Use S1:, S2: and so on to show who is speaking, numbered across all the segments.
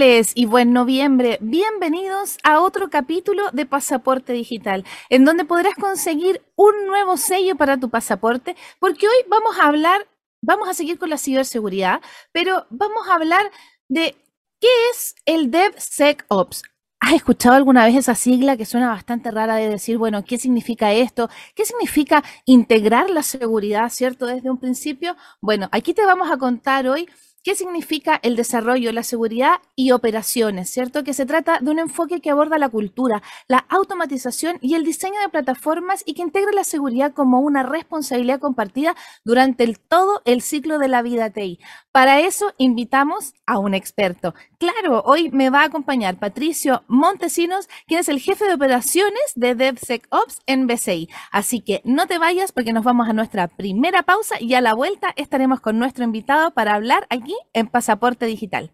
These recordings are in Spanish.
S1: y buen noviembre. Bienvenidos a otro capítulo de Pasaporte Digital, en donde podrás conseguir un nuevo sello para tu pasaporte, porque hoy vamos a hablar, vamos a seguir con la ciberseguridad, pero vamos a hablar de qué es el DevSecOps. ¿Has escuchado alguna vez esa sigla que suena bastante rara de decir, bueno, ¿qué significa esto? ¿Qué significa integrar la seguridad, cierto, desde un principio? Bueno, aquí te vamos a contar hoy ¿Qué significa el desarrollo, la seguridad y operaciones? ¿Cierto? Que se trata de un enfoque que aborda la cultura, la automatización y el diseño de plataformas y que integra la seguridad como una responsabilidad compartida durante el, todo el ciclo de la vida TI. Para eso invitamos a un experto. Claro, hoy me va a acompañar Patricio Montesinos, quien es el jefe de operaciones de DevSecOps en BCI. Así que no te vayas porque nos vamos a nuestra primera pausa y a la vuelta estaremos con nuestro invitado para hablar aquí en Pasaporte Digital.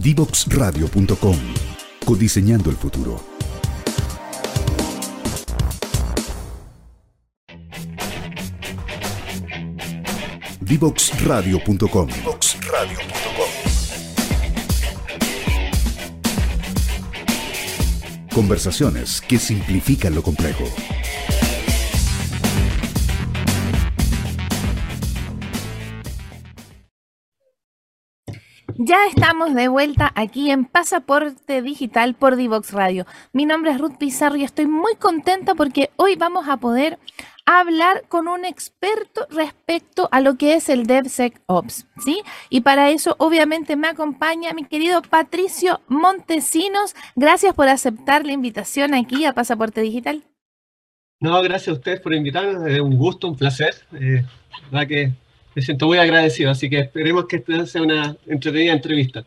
S2: Divoxradio.com Codiseñando el futuro. Divoxradio.com Conversaciones que simplifican lo complejo.
S1: Ya estamos de vuelta aquí en Pasaporte Digital por Divox Radio. Mi nombre es Ruth Pizarro y estoy muy contenta porque hoy vamos a poder hablar con un experto respecto a lo que es el DevSecOps, ¿sí? Y para eso obviamente me acompaña mi querido Patricio Montesinos. Gracias por aceptar la invitación aquí a Pasaporte Digital.
S3: No, gracias a ustedes por invitarnos. Es un gusto, un placer. Eh, que me siento muy agradecido, así que esperemos que esta sea una entretenida entrevista.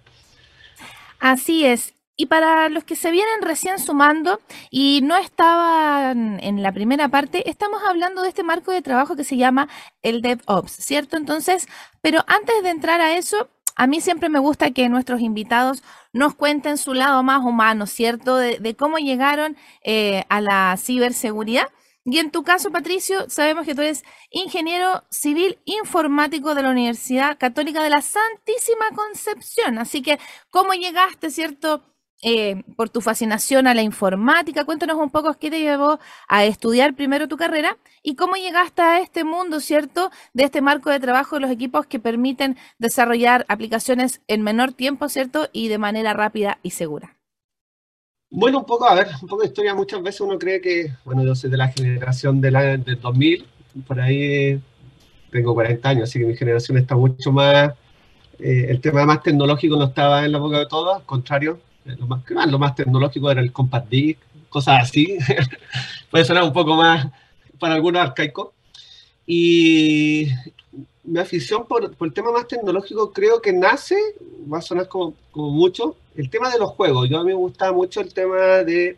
S1: Así es. Y para los que se vienen recién sumando y no estaban en la primera parte, estamos hablando de este marco de trabajo que se llama el DevOps, ¿cierto? Entonces, pero antes de entrar a eso, a mí siempre me gusta que nuestros invitados nos cuenten su lado más humano, ¿cierto? De, cómo llegaron eh, a la ciberseguridad y en tu caso, Patricio, sabemos que tú eres ingeniero civil informático de la Universidad Católica de la Santísima Concepción. Así que, ¿cómo llegaste, cierto? Eh, por tu fascinación a la informática. Cuéntanos un poco qué te llevó a estudiar primero tu carrera y cómo llegaste a este mundo, ¿cierto? De este marco de trabajo de los equipos que permiten desarrollar aplicaciones en menor tiempo, ¿cierto? Y de manera rápida y segura.
S3: Bueno, un poco, a ver, un poco de historia. Muchas veces uno cree que, bueno, yo soy de la generación del, del 2000, por ahí tengo 40 años, así que mi generación está mucho más, eh, el tema más tecnológico no estaba en la boca de todos, al contrario, eh, lo más, lo más tecnológico era el compact disc, cosas así. Puede sonar un poco más para algunos arcaico. Y, mi afición por, el tema más tecnológico creo que nace, va a sonar como, mucho, el tema de los juegos. Yo a mí me gustaba mucho el tema de,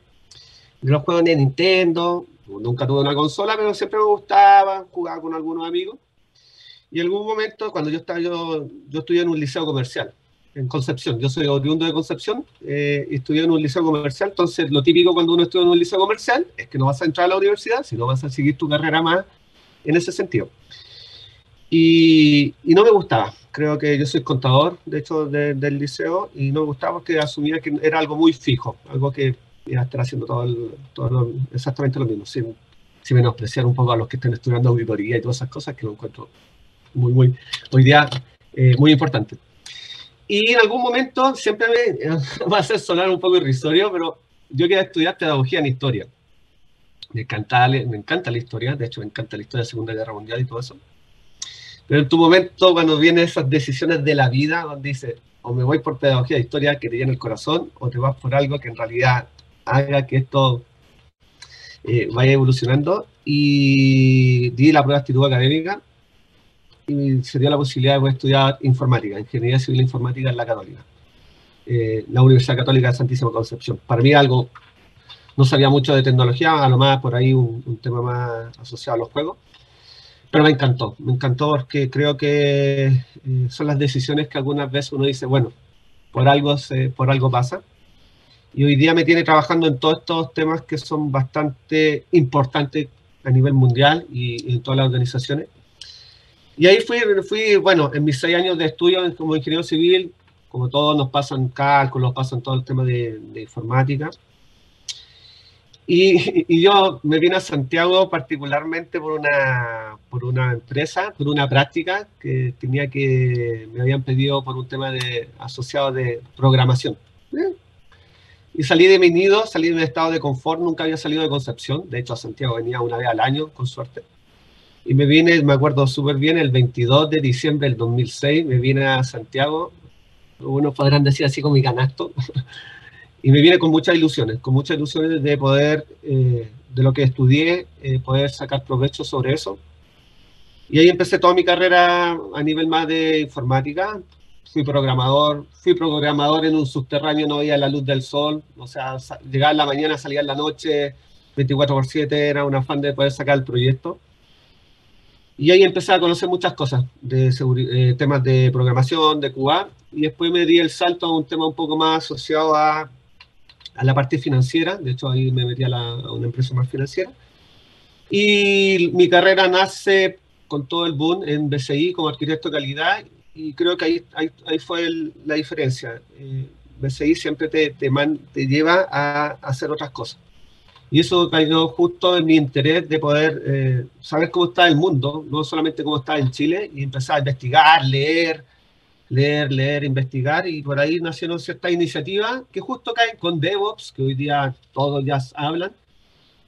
S3: los juegos de Nintendo. Nunca tuve una consola, pero siempre me gustaba, jugaba con algunos amigos. Y en algún momento, cuando yo estaba, yo, yo estudié en un liceo comercial, en Concepción. Yo soy oriundo de Concepción eh, y estudié en un liceo comercial. Entonces, lo típico cuando uno estudia en un liceo comercial es que no vas a entrar a la universidad, sino vas a seguir tu carrera más en ese sentido. Y, no me gustaba. Creo que yo soy contador, de hecho, del liceo, y no me gustaba porque asumía que era algo muy fijo, algo que iba a estar haciendo todo, exactamente lo mismo, sin, sin, menospreciar un poco a los que estén estudiando auditoría y todas esas cosas que lo encuentro muy, muy, hoy día, eh, muy importante. Y en algún momento, siempre me va a hacer sonar un poco irrisorio, pero yo quería estudiar pedagogía en historia. Me encanta, me encanta la historia, de hecho me encanta la historia de la Segunda Guerra Mundial y todo eso. Pero en tu momento, cuando vienen esas decisiones de la vida, donde dices, o me voy por pedagogía de historia que te llena el corazón, o te vas por algo que en realidad haga que esto eh, vaya evolucionando. Y di la prueba de actitud académica y se dio la posibilidad de estudiar informática, ingeniería civil informática en la Católica, eh, la Universidad Católica de Santísima Concepción. Para mí algo, no sabía mucho de tecnología, a lo más por ahí un, un tema más asociado a los juegos pero me encantó, me encantó porque creo que eh, son las decisiones que algunas veces uno dice, bueno, por algo, se, por algo pasa. Y hoy día me tiene trabajando en todos estos temas que son bastante importantes a nivel mundial y, en todas las organizaciones. Y ahí fui, fui, bueno, en mis seis años de estudio como ingeniero civil, como todos nos pasan cálculos, pasan todo el tema de, informática. Y, yo me vine a Santiago particularmente por una, por una empresa, por una práctica que tenía que, me habían pedido por un tema de, asociado de programación. Y salí de mi nido, salí de un estado de confort, nunca había salido de Concepción, de hecho a Santiago venía una vez al año, con suerte. Y me vine, me acuerdo súper bien, el 22 de diciembre del 2006, me vine a Santiago, unos podrán decir así con mi canasto, y me vine con muchas ilusiones, con muchas ilusiones de poder, eh, de lo que estudié, eh, poder sacar provecho sobre eso. Y ahí empecé toda mi carrera a nivel más de informática. Fui programador, fui programador en un subterráneo, no veía la luz del sol, o sea, llegaba en la mañana, salía en la noche, 24 por 7, era un afán de poder sacar el proyecto. Y ahí empecé a conocer muchas cosas, de eh, temas de programación, de QA, y después me di el salto a un tema un poco más asociado a, a la parte financiera, de hecho ahí me metí a, una empresa más financiera. Y mi carrera nace con todo el boom en BCI como arquitecto de calidad, y creo que ahí, ahí, fue la diferencia. Eh, BCI siempre te, te, te lleva a hacer otras cosas. Y eso cayó justo en mi interés de poder eh, saber cómo está el mundo, no solamente cómo está en Chile, y empezar a investigar, leer, leer, leer, investigar, y por ahí nacieron ciertas iniciativas que justo caen con DevOps, que hoy día todos ya hablan,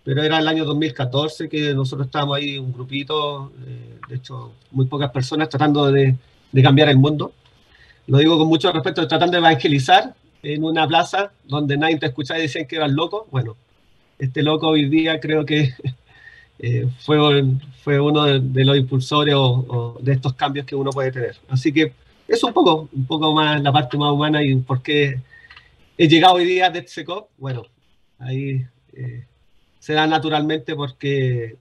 S3: pero era el año 2014 que nosotros estábamos ahí, un grupito, eh, de hecho, muy pocas personas tratando de, de cambiar el mundo. Lo digo con mucho respeto, tratando de evangelizar en una plaza donde nadie te escuchaba y decían que eras loco. Bueno, este loco hoy día creo que eh, fue, fue uno de, los impulsores o, de estos cambios que uno puede tener. Así que es un poco, un poco más la parte más humana y por qué he llegado hoy día a DevSecOps. Bueno, ahí eh, se da naturalmente porque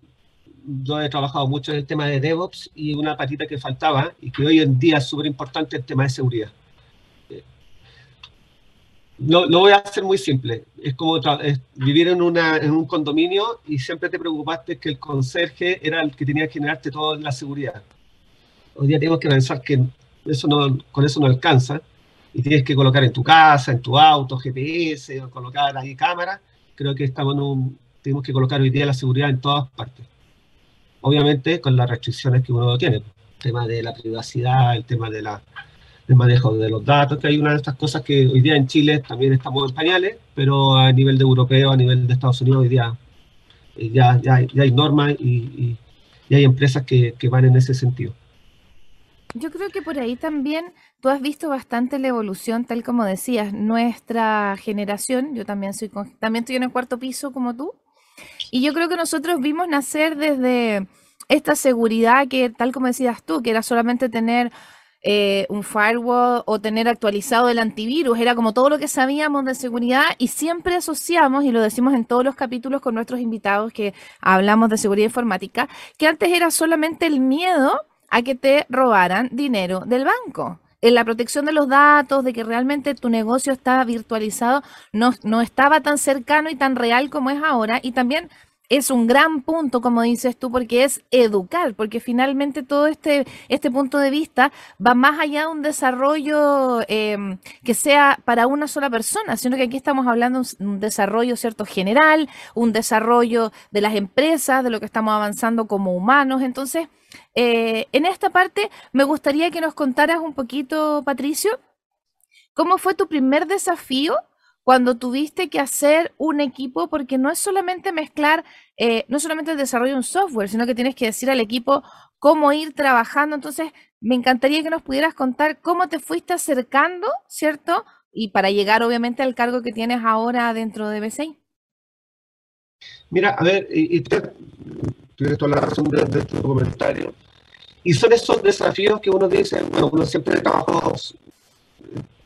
S3: yo he trabajado mucho en el tema de DevOps y una patita que faltaba y que hoy en día es súper importante el tema de seguridad lo, voy a hacer muy simple. Es como vivir en, una, en un condominio y siempre te preocupaste que el conserje era el que tenía que generarte toda la seguridad. Hoy día tenemos que pensar que eso no, con eso no alcanza y tienes que colocar en tu casa, en tu auto, GPS, colocar ahí cámaras. Creo que estamos en un, tenemos que colocar hoy día la seguridad en todas partes. Obviamente con las restricciones que uno tiene. El tema de la privacidad, el tema de la el manejo de los datos, que hay una de estas cosas que hoy día en Chile también estamos en pañales, pero a nivel de europeo, a nivel de Estados Unidos, hoy día eh, ya, ya, ya hay normas y, hay empresas que van en ese sentido.
S1: Yo creo que por ahí también tú has visto bastante la evolución, tal como decías, nuestra generación, yo también soy también estoy en el cuarto piso como tú, y yo creo que nosotros vimos nacer desde esta seguridad que, tal como decías tú, que era solamente tener eh, un firewall o tener actualizado el antivirus, era como todo lo que sabíamos de seguridad y siempre asociamos, y lo decimos en todos los capítulos con nuestros invitados que hablamos de seguridad informática, que antes era solamente el miedo a que te robaran dinero del banco. En la protección de los datos, de que realmente tu negocio estaba virtualizado, no, no estaba tan cercano y tan real como es ahora. Y también es un gran punto, como dices tú, porque es educar, porque finalmente todo este, este punto de vista va más allá de un desarrollo em, que sea para una sola persona, sino que aquí estamos hablando de un desarrollo cierto general, un desarrollo de las empresas, de lo que estamos avanzando como humanos. Entonces, eh, en esta parte me gustaría que nos contaras un poquito, Patricio, ¿cómo fue tu primer desafío cuando tuviste que hacer un equipo, porque no es solamente mezclar, eh, no solamente el desarrollo de un software, sino que tienes que decir al equipo cómo ir trabajando. Entonces, me encantaría que nos pudieras contar cómo te fuiste acercando, ¿cierto? Y para llegar, obviamente, al cargo que tienes ahora dentro de BCI.
S3: Mira, a ver, y, tienes toda la razón de, de, tu comentario. Y son esos desafíos que uno dice, bueno, uno siempre trabajó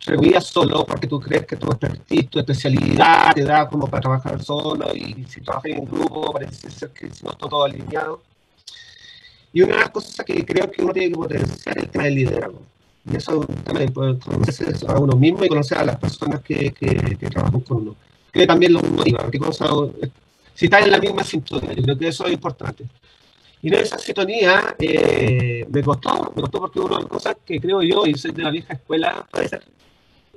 S3: reunías solo porque tú crees que tu expertise, tu especialidad te da como para trabajar solo y si trabajas en un grupo parece ser que si no está todo alineado. Y una de las cosas que creo que uno tiene que potenciar es el tema del liderazgo. Y eso también puede conocerse a uno mismo y conocer a las personas que, que, trabajan con uno. Que también lo motiva. ¿Qué cosa, si estás en la misma sintonía, yo creo que eso es importante. Y en esa sintonía eh, me costó, me costó porque una de las cosas que creo yo, y soy de la vieja escuela, puede ser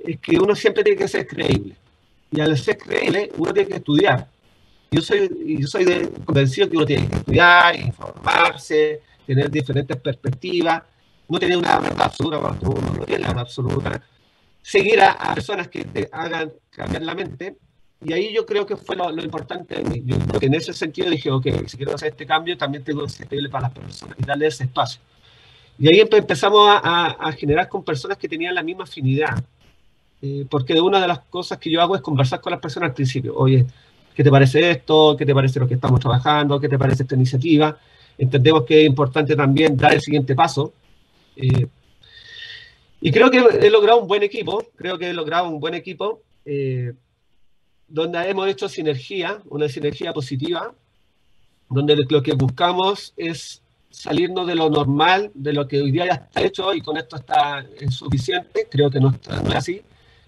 S3: es que uno siempre tiene que ser creíble. Y al ser creíble, uno tiene que estudiar. Yo soy, yo soy de, convencido que uno tiene que estudiar, informarse, tener diferentes perspectivas, no tener una verdad absoluta cuando uno no tiene la verdad absoluta, seguir a, personas que te hagan cambiar la mente. Y ahí yo creo que fue lo, importante porque en ese sentido dije, ok, si quiero hacer este cambio, también tengo que ser creíble para las personas y darle ese espacio. Y ahí empezamos a, generar con personas que tenían la misma afinidad. Eh, porque una de las cosas que yo hago es conversar con las personas al principio. Oye, ¿qué te parece esto? ¿Qué te parece lo que estamos trabajando? ¿Qué te parece esta iniciativa? Entendemos que es importante también dar el siguiente paso. Eh, y creo que he logrado un buen equipo, creo que he logrado un buen equipo eh, donde hemos hecho sinergia, una sinergia positiva, donde lo que buscamos es salirnos de lo normal, de lo que hoy día ya está hecho y con esto está suficiente. Creo que no, es así.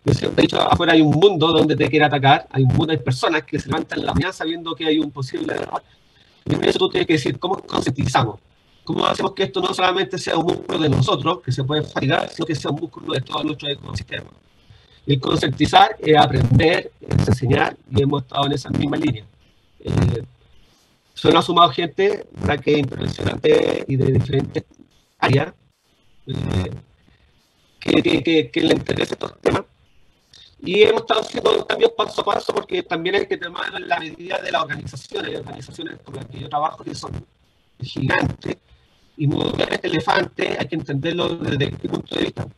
S3: Yo siempre he dicho, afuera hay un mundo donde te quiere atacar, hay un mundo, hay personas que se levantan la mañana sabiendo que hay un posible error. Y en eso tú tienes que decir, ¿cómo concientizamos? ¿Cómo hacemos que esto no solamente sea un músculo de nosotros, que se puede fatigar, sino que sea un músculo de todo nuestro ecosistema? El concientizar es aprender, es enseñar, y hemos estado en esa misma línea. Eh, Solo ha sumado gente para que impresionante y de diferentes áreas eh, que, que, le interesa estos temas. Y hemos estado haciendo cambios paso a paso porque también hay que tomar la medida de las organizaciones. Hay organizaciones con las que yo trabajo que son gigantes y mover este elefante hay que entenderlo desde qué punto de vista.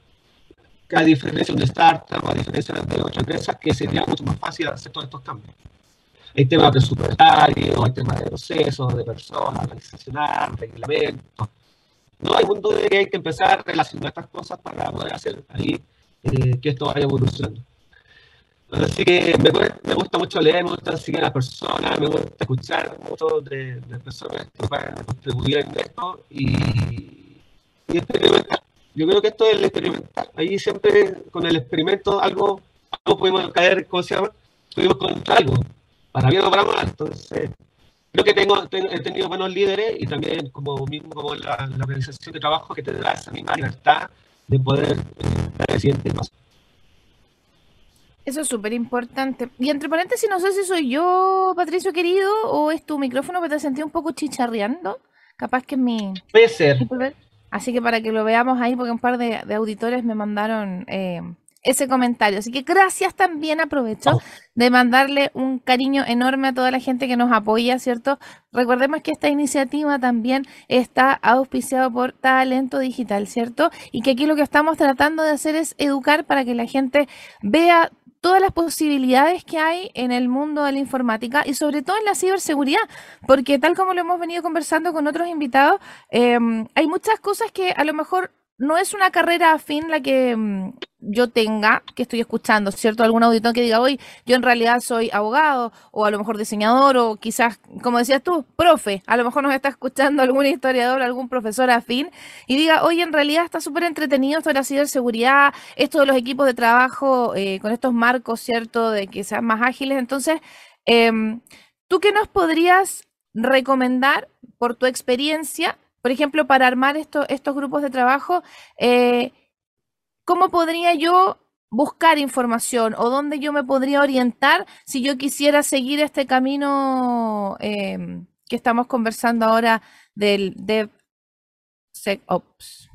S3: A diferencia de una startup, a diferencia de otras empresas, que sería mucho más fácil hacer todos estos cambios. Hay temas presupuestarios, hay temas de procesos, de personas, organizacional, reglamentos. No, hay mundo de que hay que empezar a relacionar estas cosas para poder hacer ahí eh, que esto vaya evolucionando. Así que me, me, gusta mucho leer, me gusta seguir a las personas, me gusta escuchar mucho de, personas que puedan contribuir en esto y, experimentar. Yo creo que esto es el experimentar. Ahí siempre con el experimento algo, algo podemos caer, ¿cómo se llama? Podemos encontrar algo para bien o para mal. Entonces, creo que tengo, he tenido buenos líderes y también como mismo como la, organización de trabajo que te da esa misma libertad de poder eh, dar el siguiente paso.
S1: Eso es súper importante. Y entre paréntesis, no sé si soy yo, Patricio querido, o es tu micrófono que te sentí un poco chicharreando. Capaz que es mi...
S3: Puede ser.
S1: Así que para que lo veamos ahí, porque un par de, auditores me mandaron eh, ese comentario. Así que gracias también, aprovecho oh. de mandarle un cariño enorme a toda la gente que nos apoya, ¿cierto? Recordemos que esta iniciativa también está auspiciada por Talento Digital, ¿cierto? Y que aquí lo que estamos tratando de hacer es educar para que la gente vea todas las posibilidades que hay en el mundo de la informática y sobre todo en la ciberseguridad, porque tal como lo hemos venido conversando con otros invitados, em, hay muchas cosas que a lo mejor no es una carrera afín la que mm, yo tenga, que estoy escuchando, ¿cierto? Algún auditor que diga, hoy yo en realidad soy abogado, o a lo mejor diseñador, o quizás, como decías tú, profe, a lo mejor nos está escuchando algún historiador, algún profesor afín, y diga, hoy en realidad está súper entretenido esto de la ciberseguridad, esto de los equipos de trabajo eh, con estos marcos, ¿cierto? De que sean más ágiles. Entonces, em, ¿tú qué nos podrías recomendar por tu experiencia por ejemplo, para armar estos grupos de trabajo, eh, ¿cómo podría yo buscar información o dónde yo me podría orientar si yo quisiera seguir este camino em, que estamos conversando ahora del DevSecOps?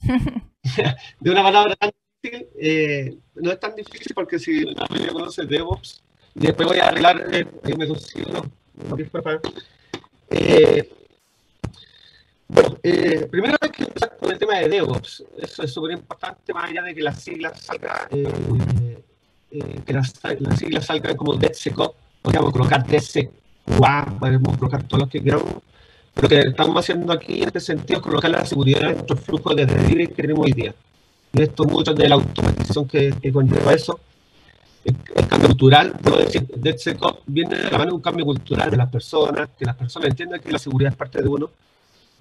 S3: de una palabra tan difícil, eh, no es tan difícil porque si la mayoría conoce DevOps, y después voy a arreglar, eh, me consigo, eh, primero hay que empezar con el tema de DevOps. Eso es súper importante, más allá de que las siglas salgan, eh, eh, que las, siglas salgan como DevSecOps, podríamos colocar DevSecOps, podemos colocar todos los que queramos. Lo que estamos haciendo aquí en este sentido es colocar la seguridad en nuestros flujos de delivery que tenemos hoy día. Y esto mucho de la automatización que, que conlleva eso. El, cambio cultural, DevSecOps viene de la mano de un cambio cultural de las personas, que las personas entiendan que la seguridad es parte de uno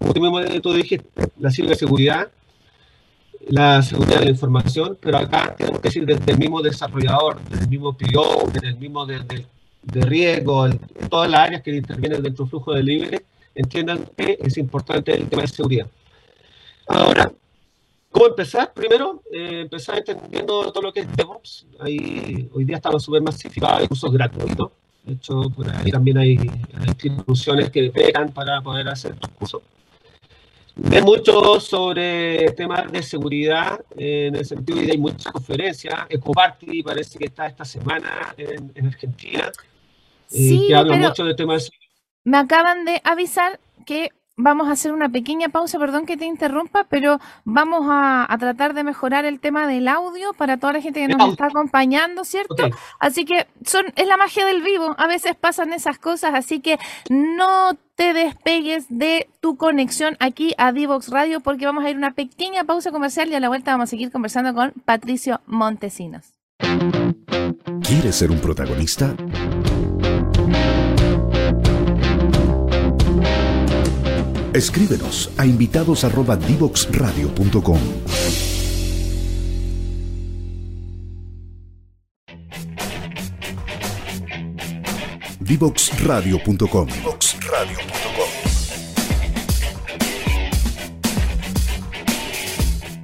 S3: como tú dijiste, la ciberseguridad, la seguridad de la información, pero acá tenemos que decir desde el mismo desarrollador, desde el mismo PO, desde el mismo de, de, riesgo, en todas las áreas que intervienen dentro del flujo de libre, entiendan que es importante el tema de seguridad. Ahora, ¿Cómo empezar? Primero, eh, empezar entendiendo todo lo que es DevOps. Ahí, hoy día estamos súper masificados, hay cursos gratuitos. De hecho, por ahí también hay, instituciones que pegan para poder hacer cursos. Ve mucho sobre temas de seguridad, en el sentido de que hay muchas conferencias. EcoParty parece que está esta semana en, Argentina, eh,
S1: sí,
S3: que habla mucho de temas
S1: Me acaban de avisar que vamos a hacer una pequeña pausa, perdón que te interrumpa, pero vamos a, tratar de mejorar el tema del audio para toda la gente que nos está acompañando, ¿cierto? Así que son, es la magia del vivo, a veces pasan esas cosas, así que no te despegues de tu conexión aquí a Divox Radio porque vamos a ir a una pequeña pausa comercial y a la vuelta vamos a seguir conversando con Patricio Montesinos.
S2: ¿Quieres ser un protagonista? Escríbenos a invitados@divoxradio.com. Divoxradio.com.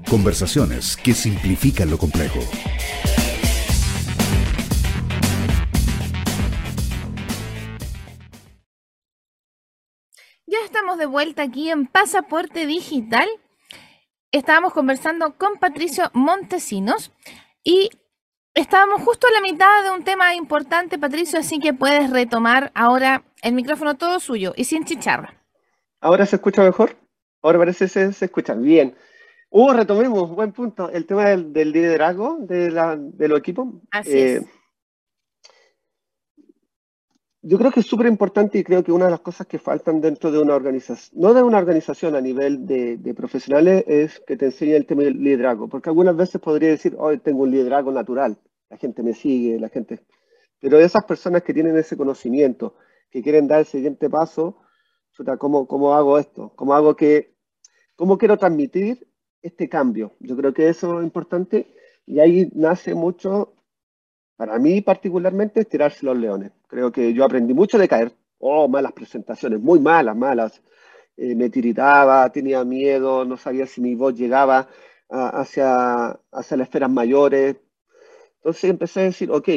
S2: Conversaciones que simplifican lo complejo.
S1: de vuelta aquí en Pasaporte Digital. Estábamos conversando con Patricio Montesinos y estábamos justo a la mitad de un tema importante, Patricio, así que puedes retomar ahora el micrófono todo suyo y sin chicharra.
S3: ¿Ahora se escucha mejor? Ahora parece que se, se escucha bien. Uh, retomemos, buen punto, el tema del, liderazgo de, la, de los equipos.
S1: Así es. Eh,
S3: yo creo que es súper importante y creo que una de las cosas que faltan dentro de una organización, no de una organización a nivel de, profesionales, es que te enseñe el tema del liderazgo. Porque algunas veces podría decir, hoy tengo un liderazgo natural, la gente me sigue, la gente... Pero esas personas que tienen ese conocimiento, que quieren dar el siguiente paso, ¿cómo, cómo hago esto? ¿Cómo hago que... ¿Cómo quiero transmitir este cambio? Yo creo que eso es importante y ahí nace mucho para mí particularmente es tirarse los leones. Creo que yo aprendí mucho de caer. Oh, malas presentaciones, muy malas, malas. Eh, me tiritaba, tenía miedo, no sabía si mi voz llegaba hacia, hacia las esferas mayores. Entonces empecé a decir, ok,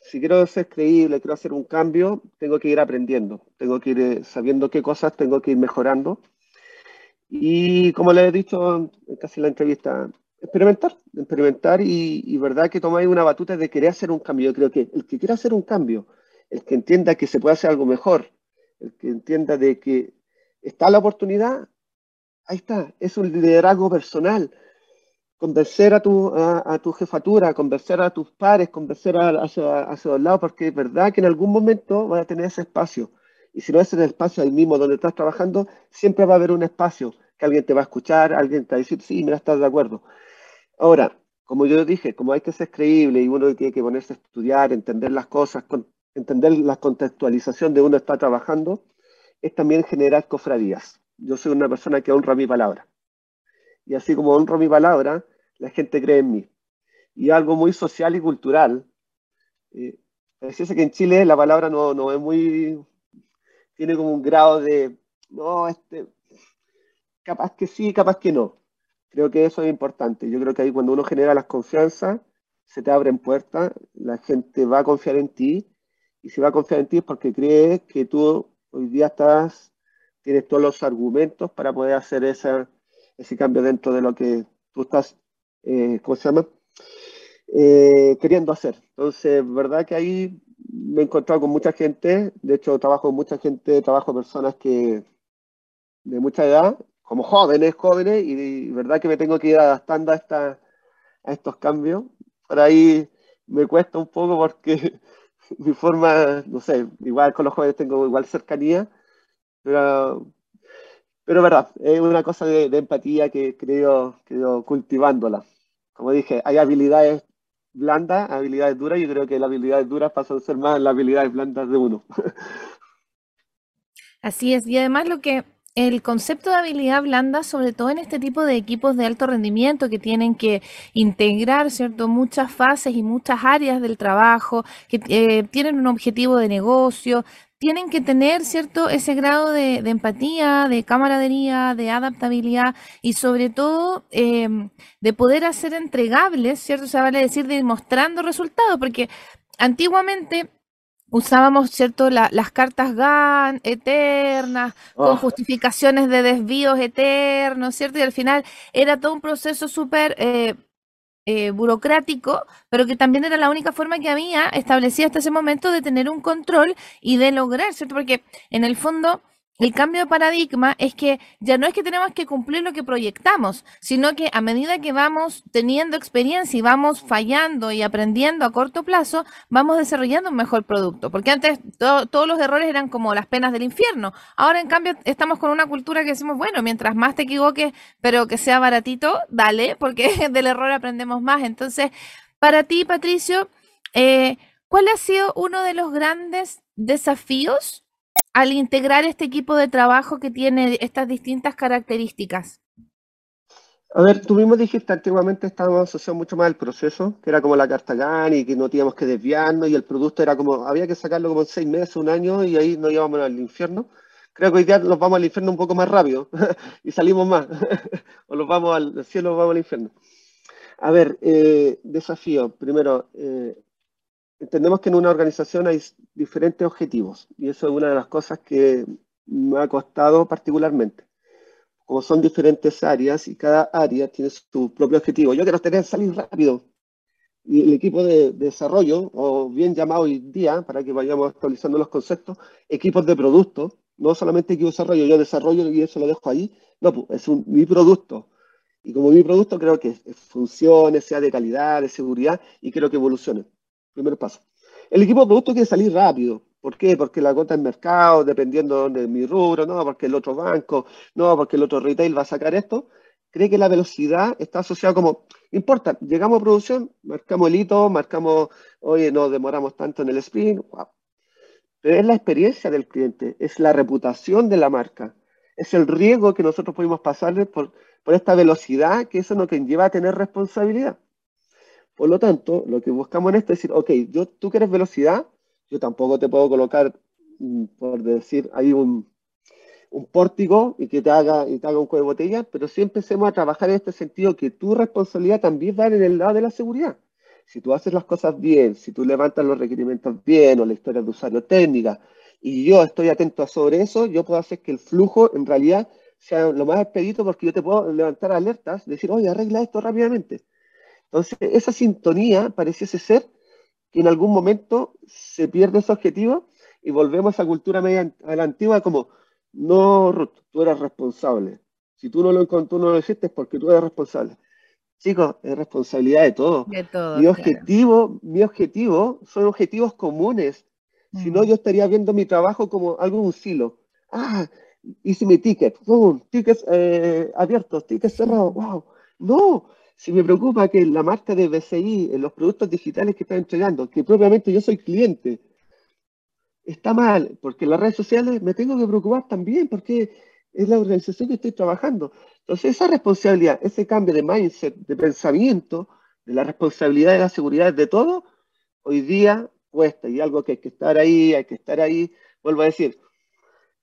S3: si quiero ser creíble, quiero hacer un cambio, tengo que ir aprendiendo, tengo que ir eh, sabiendo qué cosas tengo que ir mejorando. Y como le he dicho en casi la entrevista, experimentar, experimentar y, verdad que tomáis una batuta de querer hacer un cambio. Yo creo que el que quiera hacer un cambio, el que entienda que se puede hacer algo mejor, el que entienda de que está la oportunidad, ahí está, es un liderazgo personal. Convencer a tu, a, tu jefatura, convencer a tus pares, convencer a, hacia los lados, porque es verdad que en algún momento vas a tener ese espacio. Y si no es el espacio ahí mismo donde estás trabajando, siempre va a haber un espacio que alguien te va a escuchar, alguien te va a decir, sí, mira, estás de acuerdo. Ahora, como yo dije, como hay que ser creíble y uno tiene que ponerse a estudiar, entender las cosas, entender la contextualización de uno está trabajando, es también generar cofradías. Yo soy una persona que honra mi palabra. Y así como honro mi palabra, la gente cree en mí. Y algo muy social y cultural. Eh, es que en Chile la palabra no, no es muy... tiene como un grado de... No, este... Capaz que sí, capaz que no. Creo que eso es importante. Yo creo que ahí cuando uno genera las confianzas, se te abren puertas, la gente va a confiar en ti, y si va a confiar en ti es porque cree que tú hoy día estás, tienes todos los argumentos para poder hacer esa, ese cambio dentro de lo que tú estás, eh, ¿cómo se llama? Eh, queriendo hacer. Entonces, verdad que ahí me he encontrado con mucha gente, de hecho trabajo con mucha gente, trabajo personas que de mucha edad como jóvenes, jóvenes, y, verdad que me tengo que ir adaptando a, esta, a estos cambios. Por ahí me cuesta un poco porque mi forma, no sé, igual con los jóvenes tengo igual cercanía, pero, pero verdad, es una cosa de, empatía que creo, creo cultivándola. Como dije, hay habilidades blandas, habilidades duras, y yo creo que las habilidades duras pasan a ser más las habilidades blandas de uno.
S1: Así es, y además lo que el concepto de habilidad blanda, sobre todo en este tipo de equipos de alto rendimiento que tienen que integrar, ¿cierto?, muchas fases y muchas áreas del trabajo, que eh, tienen un objetivo de negocio, tienen que tener, ¿cierto?, ese grado de, empatía, de camaradería, de adaptabilidad y sobre todo em, de poder hacer entregables, ¿cierto? Se vale decir de ir mostrando resultados, porque antiguamente usábamos, ¿cierto?, las cartas GAN eternas, con ah. justificaciones de desvíos eternos, ¿cierto? Y al final era todo un proceso súper eh, eh, burocrático, pero que también era la única forma que había establecida hasta ese momento de tener un control y de lograr, ¿cierto? Porque en el fondo el cambio de paradigma es que ya no es que tenemos que cumplir lo que proyectamos, sino que a medida que vamos teniendo experiencia y vamos fallando y aprendiendo a corto plazo, vamos desarrollando un mejor producto. Porque antes todos los errores eran como las penas del infierno. Ahora, en cambio, estamos con una cultura que decimos, bueno, mientras más te equivoques, pero que sea baratito, dale, porque del error aprendemos más. Entonces, para ti, Patricio, eh, ¿cuál ha sido uno de los grandes desafíos? Al integrar este equipo de trabajo que tiene estas distintas características?
S3: A ver, tú mismo dijiste, antiguamente estábamos asociados mucho más al proceso, que era como la carta y que no teníamos que desviarnos y el producto era como, había que sacarlo como en seis meses, un año y ahí nos íbamos al infierno. Creo que hoy día nos vamos al infierno un poco más rápido y salimos más, o nos vamos al cielo o vamos al infierno. A ver, eh, desafío. Primero, eh, entendemos que en una organización hay diferentes objetivos y eso es una de las cosas que me ha costado particularmente. Como son diferentes áreas y cada área tiene su propio objetivo. Yo quiero tener salir rápido. Y el equipo de, desarrollo, o bien llamado hoy día, para que vayamos actualizando los conceptos, equipos de producto, no solamente equipo de desarrollo, yo desarrollo y eso lo dejo ahí, no, pues, es un, mi producto. Y como mi producto creo que funcione, sea de calidad, de seguridad, y quiero que evolucione. Primer paso. El equipo de producto quiere salir rápido. ¿Por qué? Porque la cuota en mercado, dependiendo de mi rubro, no, porque el otro banco, no, porque el otro retail va a sacar esto. Cree que la velocidad está asociada como, importa, llegamos a producción, marcamos el hito, marcamos, oye, no demoramos tanto en el sprint, Pero es la experiencia del cliente, es la reputación de la marca, es el riesgo que nosotros podemos pasarle por, por esta velocidad que eso nos lleva a tener responsabilidad. Por lo tanto, lo que buscamos en esto es decir, ok, yo, tú quieres velocidad, yo tampoco te puedo colocar, mm, por decir, ahí un, pórtico y que te haga, y te haga un cuello de botella, pero si empecemos a trabajar en este sentido que tu responsabilidad también va en el lado de la seguridad. Si tú haces las cosas bien, si tú levantas los requerimientos bien o la historia de usuario técnica, y yo estoy atento a sobre eso, yo puedo hacer que el flujo en realidad sea lo más expedito porque yo te puedo levantar alertas, decir, oye, arregla esto rápidamente. Entonces, esa sintonía pareciese ser que en algún momento se pierde ese objetivo y volvemos a cultura media a la antigua como, no, Ruth, tú eres responsable. Si tú no lo, tú no lo hiciste es porque tú eres responsable. Chicos, es responsabilidad de todos. mi objetivo, mi objetivo son objetivos comunes. Si no, yo estaría viendo mi trabajo como algo un silo. Ah, hice mi ticket, boom, tickets eh, abiertos, tickets cerrados, wow. No, si me preocupa que la marca de BCI, en los productos digitales que está entregando, que propiamente yo soy cliente, está mal, porque las redes sociales me tengo que preocupar también, porque es la organización que estoy trabajando. Entonces, esa responsabilidad, ese cambio de mindset, de pensamiento, de la responsabilidad de la seguridad de todo, hoy día cuesta y algo que hay que estar ahí, hay que estar ahí. Vuelvo a decir,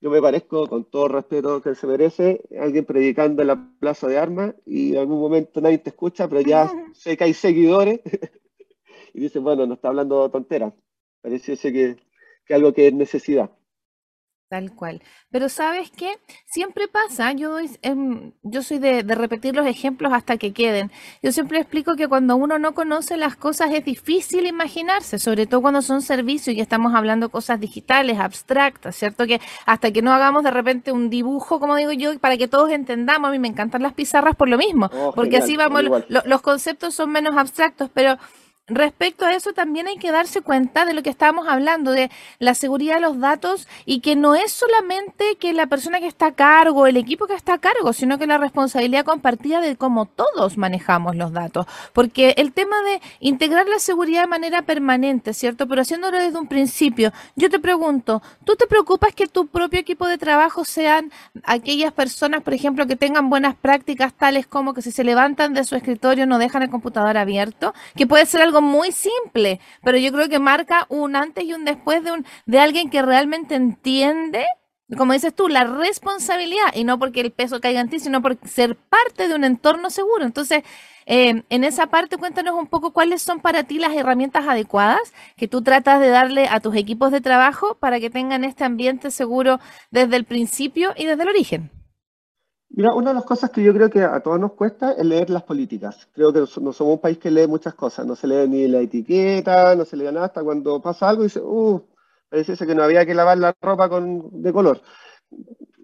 S3: yo me parezco, con todo respeto que se merece, alguien predicando en la plaza de armas y en algún momento nadie te escucha, pero ya sé que hay seguidores y dicen, bueno, no está hablando tontera. Pareciese que, que algo que es necesidad.
S1: Tal cual. Pero sabes qué, siempre pasa, yo, em, yo soy de, repetir los ejemplos hasta que queden. Yo siempre explico que cuando uno no conoce las cosas es difícil imaginarse, sobre todo cuando son servicios y estamos hablando cosas digitales, abstractas, ¿cierto? Que hasta que no hagamos de repente un dibujo, como digo yo, para que todos entendamos, a mí me encantan las pizarras por lo mismo, oh, porque así vamos, los conceptos son menos abstractos, pero respecto a eso también hay que darse cuenta de lo que estábamos hablando, de la seguridad de los datos y que no es solamente que la persona que está a cargo, el equipo que está a cargo, sino que la responsabilidad compartida de cómo todos manejamos los datos. Porque el tema de integrar la seguridad de manera permanente, ¿cierto? Pero haciéndolo desde un principio, yo te pregunto, ¿tú te preocupas que tu propio equipo de trabajo sean aquellas personas, por ejemplo, que tengan buenas prácticas tales como que si se levantan de su escritorio no dejan el computador abierto? Que puede ser algo muy simple, pero yo creo que marca un antes y un después de, un, de alguien que realmente entiende, como dices tú, la responsabilidad, y no porque el peso caiga en ti, sino por ser parte de un entorno seguro. Entonces, eh, en esa parte, cuéntanos un poco cuáles son para ti las herramientas adecuadas que tú tratas de darle a tus equipos de trabajo para que tengan este ambiente seguro desde el principio y desde el origen.
S3: Mira, una de las cosas que yo creo que a todos nos cuesta es leer las políticas. Creo que no somos un país que lee muchas cosas. No se lee ni la etiqueta, no se lee nada hasta cuando pasa algo y dice, uh, parece que no había que lavar la ropa con, de color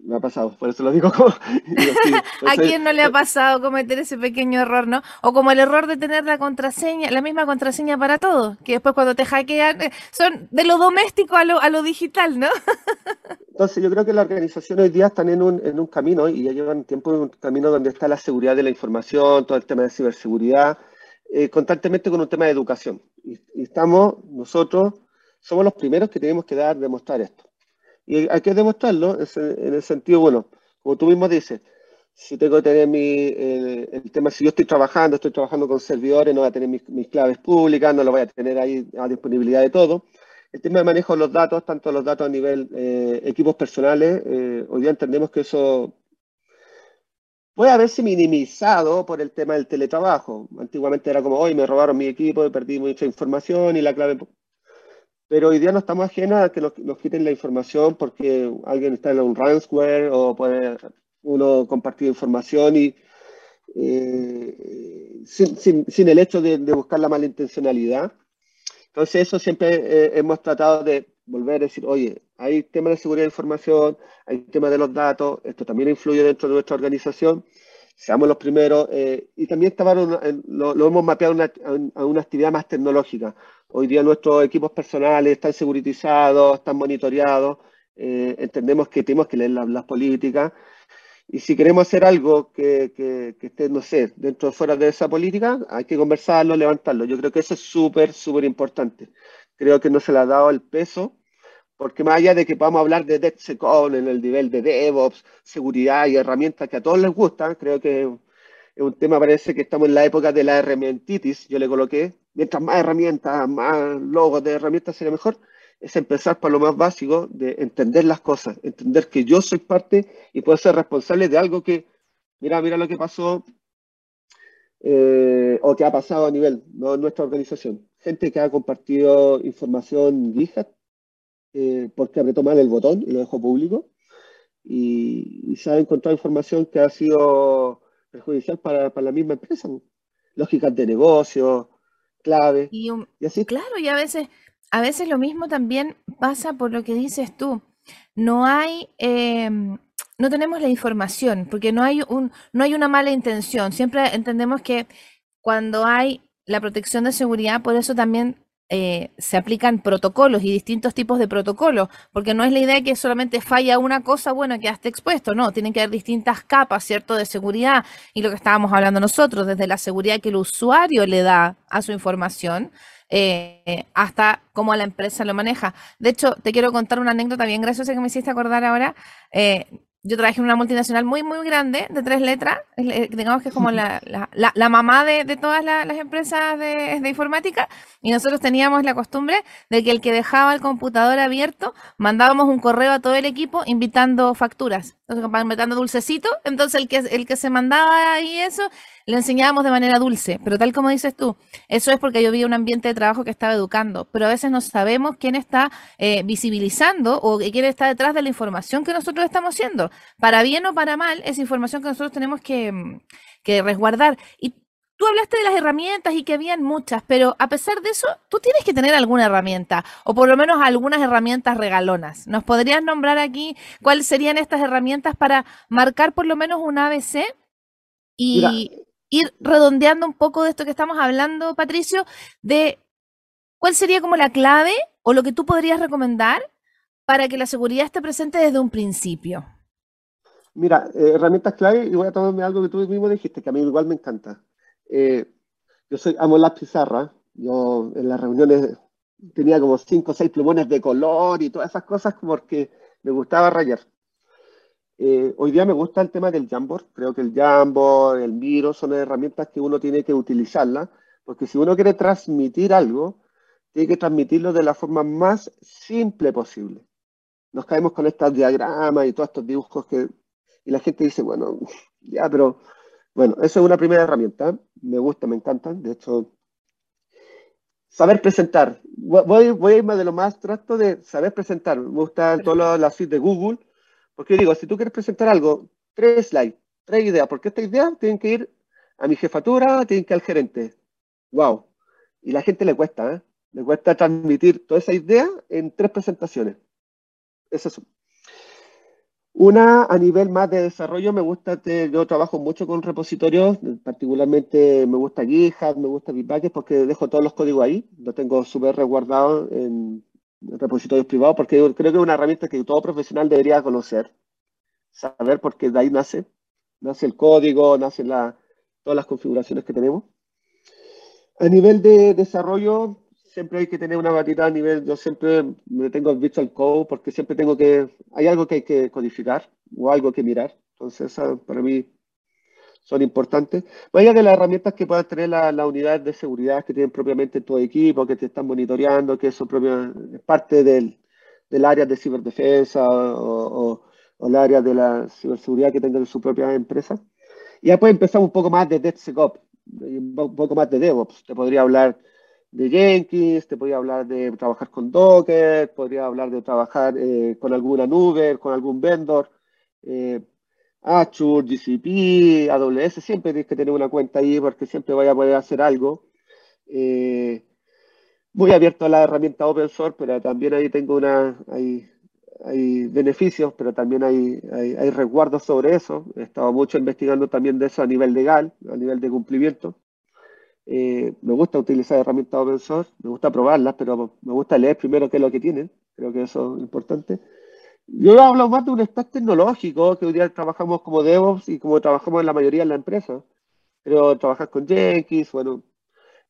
S3: me ha pasado, por eso lo digo como...
S1: ¿A quién no le ha pasado cometer ese pequeño error, no? O como el error de tener la contraseña, la misma contraseña para todo, que después cuando te hackean, eh, son de lo doméstico a lo, a lo digital, ¿no?
S3: Entonces yo creo que las organizaciones hoy día están en un, en un camino, y ya llevan tiempo en un camino donde está la seguridad de la información, todo el tema de ciberseguridad, eh, constantemente con un tema de educación. Y, y estamos, nosotros, somos los primeros que tenemos que dar, demostrar esto. Y hay que demostrarlo en el sentido, bueno, como tú mismo dices, si tengo que tener mi, el, tema, si yo estoy trabajando, estoy trabajando con servidores, no voy a tener mis, claves públicas, no lo voy a tener ahí a disponibilidad de todo. El tema de manejo de los datos, tanto los datos a nivel eh, equipos personales, eh, hoy día entendemos que eso puede haberse minimizado por el tema del teletrabajo. Antiguamente era como, hoy me robaron mi equipo, perdí mucha información y la clave pero hoy día no estamos ajenos a que nos, quiten la información porque alguien está en un ransomware o puede uno compartir información y eh, sin, el hecho de, buscar la malintencionalidad. Entonces eso siempre eh, hemos tratado de volver a decir, oye, hay temas de seguridad de información, hay temas de los datos, esto también influye dentro de nuestra organización, seamos los primeros, eh, y también lo, lo, hemos mapeado a una actividad más tecnológica. Hoy día nuestros equipos personales están seguritizados, están monitoreados, eh, entendemos que tenemos que leer las políticas y si queremos hacer algo que, que, esté, no sé, dentro o fuera de esa política, hay que conversarlo, levantarlo. Yo creo que eso es súper, súper importante. Creo que no se le ha dado el peso, porque más allá de que podamos hablar de DevSecOps en el nivel de DevOps, seguridad y herramientas que a todos les gustan, creo que es un tema, parece que estamos en la época de la herramientitis, yo le coloqué, mientras más herramientas, más logos de herramientas sería mejor, es empezar por lo más básico de entender las cosas, entender que yo soy parte y puedo ser responsable de algo que, mira, mira lo que pasó eh, o que ha pasado a nivel, no nuestra organización. Gente que ha compartido información GitHub eh, porque apretó mal el botón y lo dejó público y, se ha encontrado información que ha sido perjudicial para, para la misma empresa. Lógicas de negocio, clave.
S1: Y, así. Claro, y a veces, a veces lo mismo también pasa por lo que dices tú. No hay, em, no tenemos la información, porque no hay un, no hay una mala intención. Siempre entendemos que cuando hay la protección de seguridad, por eso también eh, se aplican protocolos y distintos tipos de protocolos, porque no es la idea que solamente falla una cosa, bueno, que esté expuesto, no, tienen que haber distintas capas, ¿cierto?, de seguridad y lo que estábamos hablando nosotros, desde la seguridad que el usuario le da a su información. Eh, hasta cómo la empresa lo maneja. De hecho, te quiero contar una anécdota bien graciosa que me hiciste acordar ahora. Eh, yo trabajé en una multinacional muy, muy grande, de tres letras, digamos que es como la, la, la mamá de, de todas las empresas de, de, informática, y nosotros teníamos la costumbre de que el que dejaba el computador abierto, mandábamos un correo a todo el equipo invitando facturas, metiendo dulcecito, entonces el que, el que se mandaba ahí eso, le enseñábamos de manera dulce, pero tal como dices tú, eso es porque yo vi un ambiente de trabajo que estaba educando, pero a veces no sabemos quién está eh, visibilizando o quién está detrás de la información que nosotros estamos haciendo. Para bien o para mal, es información que nosotros tenemos que, que resguardar. Y Tú hablaste de las herramientas y que habían muchas, pero a pesar de eso, tú tienes que tener alguna herramienta, o por lo menos algunas herramientas regalonas. ¿Nos podrías nombrar aquí cuáles serían estas herramientas para marcar por lo menos un ABC? Y, ir redondeando un poco de esto que estamos hablando, Patricio, de cuál sería como la clave o lo que tú podrías recomendar para que la seguridad esté presente desde un principio.
S3: Mira, eh, herramientas clave, y voy a tomarme algo que tú mismo dijiste, que a mí igual me encanta. Eh, yo soy, amo las pizarras, yo en las reuniones tenía como cinco o seis plumones de color y todas esas cosas porque me gustaba rayar. Eh, hoy día me gusta el tema del Jamboard, creo que el Jamboard, el Miro son herramientas que uno tiene que utilizarlas, porque si uno quiere transmitir algo, tiene que transmitirlo de la forma más simple posible. Nos caemos con estos diagramas y todos estos dibujos que y la gente dice, bueno, ya, pero bueno, eso es una primera herramienta. Me gusta, me encanta. De hecho, saber presentar. Voy, voy a irme de lo más abstracto de saber presentar. Me gusta todas las suites de Google. Porque yo digo, si tú quieres presentar algo, tres slides, tres ideas, porque esta idea tienen que ir a mi jefatura, tienen que ir al gerente. ¡Wow! Y la gente le cuesta, ¿eh? Le cuesta transmitir toda esa idea en tres presentaciones. Eso es una, a nivel más de desarrollo, me gusta, yo trabajo mucho con repositorios, particularmente me gusta GitHub, me gusta Bitbucket porque dejo todos los códigos ahí, lo tengo súper resguardado en repositorios privados porque creo que es una herramienta que todo profesional debería conocer, saber porque de ahí nace, nace el código, nace la, todas las configuraciones que tenemos. A nivel de desarrollo, siempre hay que tener una batita a nivel, yo siempre me tengo el Visual Code porque siempre tengo que, hay algo que hay que codificar o algo que mirar. Entonces, para mí son importantes. Vaya de las herramientas que puedan tener las la unidades de seguridad que tienen propiamente tu equipo, que te están monitoreando, que son propia, parte del, del área de ciberdefensa o, o, o, el área de la ciberseguridad que tengan en su propia empresa. Y después empezamos un poco más de DevSecOps, un poco más de DevOps. Te podría hablar de Jenkins, te podría hablar de trabajar con Docker, podría hablar de trabajar eh, con alguna nube, con algún vendor, eh, Azure, GCP, AWS, siempre tienes que tener una cuenta ahí porque siempre vaya a poder hacer algo. Eh, muy abierto a la herramienta open source, pero también ahí tengo una, hay, hay beneficios, pero también hay, hay, hay resguardos sobre eso. He estado mucho investigando también de eso a nivel legal, a nivel de cumplimiento. Eh, me gusta utilizar herramientas open source, me gusta probarlas, pero me gusta leer primero qué es lo que tienen. Creo que eso es importante. Yo hablo más de un stack tecnológico, que hoy día trabajamos como DevOps y como trabajamos en la mayoría de la empresa. Pero trabajar con Jenkins, bueno,